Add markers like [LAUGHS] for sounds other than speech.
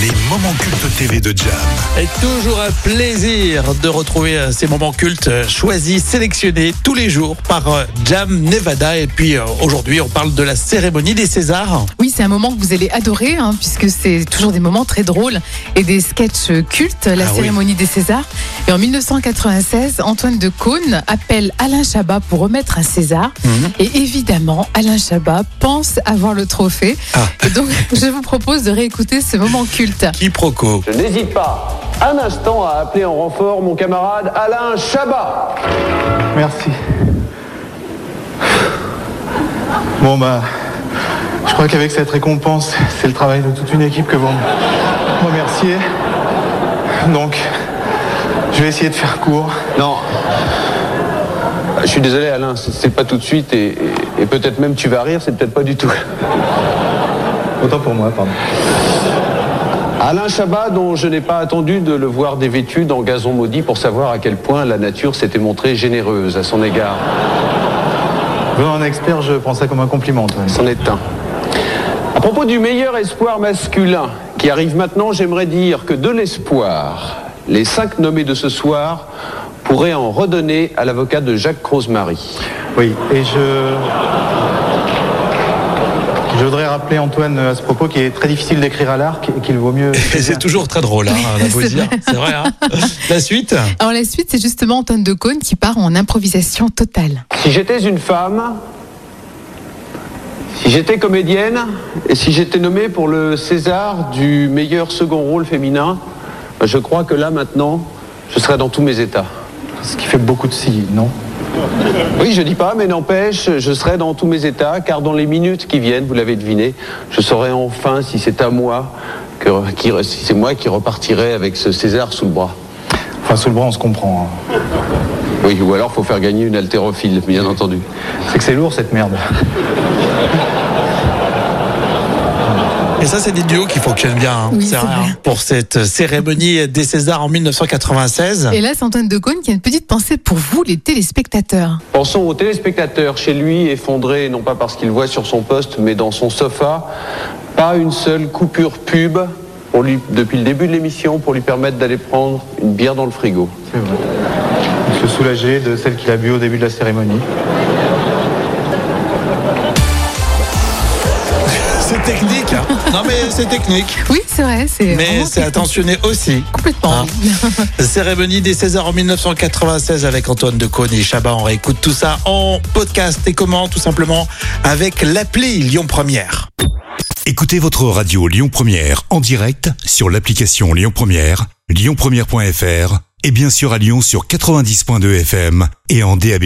Les moments cultes TV de Jam. Et toujours un plaisir de retrouver euh, ces moments cultes euh, choisis, sélectionnés tous les jours par euh, Jam Nevada. Et puis aujourd'hui, on parle de la cérémonie des Césars. Oui, c'est un moment que vous allez adorer, hein, puisque c'est toujours des moments très drôles et des sketchs cultes, la Ah oui. cérémonie des Césars. Et en 1996, Antoine de Caunes appelle Alain Chabat pour remettre un César. Mhm. Et évidemment, Alain Chabat pense avoir le trophée. Ah. Et donc, [LAUGHS] je vous propose de réécouter ce moment culte. Quiproquo. Je n'hésite pas un instant à appeler en renfort mon camarade Alain Chabat. Merci. Bon bah, je crois qu'avec cette récompense, c'est le travail de toute une équipe que vous me remerciez. Donc, je vais essayer de faire court. Non. Je suis désolé Alain, c'est c'est pas tout de suite et, et- et peut-être même tu vas rire, c'est peut-être pas du tout. Autant pour moi, pardon. Alain Chabat, dont je n'ai pas attendu de le voir dévêtu dans Gazon Maudit pour savoir à quel point la nature s'était montrée généreuse à son égard. Venant un expert, je prends ça comme un compliment. C'en est un. À propos du meilleur espoir masculin qui arrive maintenant, j'aimerais dire que de l'espoir, les cinq nommés de ce soir pourraient en redonner à l'avocat de Jacques Rosemary. Oui, et je... Je voudrais rappeler Antoine à ce propos qu'il est très difficile d'écrire à l'arc et qu'il vaut mieux... Et c'est toujours très drôle, hein, on a beau C'est vrai. Hein la suite Alors, la suite, c'est justement Antoine de Caunes qui part en improvisation totale. Si j'étais une femme, si j'étais comédienne et si j'étais nommée pour le César du meilleur second rôle féminin, ben, je crois que là maintenant, je serais dans tous mes états. Ce qui fait beaucoup de si, non? Oui, je dis pas, mais n'empêche, je serai dans tous mes états, car dans les minutes qui viennent, vous l'avez deviné, je saurai enfin si c'est à moi, que, qui, si c'est moi qui repartirai avec ce César sous le bras. Enfin, sous le bras, on se comprend. hein. Oui, ou alors faut faire gagner une haltérophile, bien entendu. C'est que c'est lourd, cette merde. Et ça, c'est des duos qui fonctionnent bien. hein. Oui, c'est vrai, hein, Pour cette cérémonie des Césars en 1996. Et là, c'est Antoine de Caunes qui a une petite pensée pour vous, les téléspectateurs. Pensons au téléspectateur chez lui, effondré, non pas parce qu'il voit sur son poste, mais dans son sofa, pas une seule coupure pub pour lui, depuis le début de l'émission pour lui permettre d'aller prendre une bière dans le frigo. C'est vrai. Se soulager de celle qu'il a bu au début de la cérémonie. Technique. hein. Non, mais c'est technique. Oui, c'est vrai, c'est Mais c'est attentionné aussi. complètement. Hein. Cérémonie des Césars en 1996 avec Antoine Decaune et Chabat. On réécoute tout ça en podcast et comment Tout simplement avec l'appli Lyon Première. Écoutez votre radio Lyon Première en direct sur l'application Lyon Première, lyonpremière.fr et bien sûr à Lyon sur 90.2 FM et en DAB+.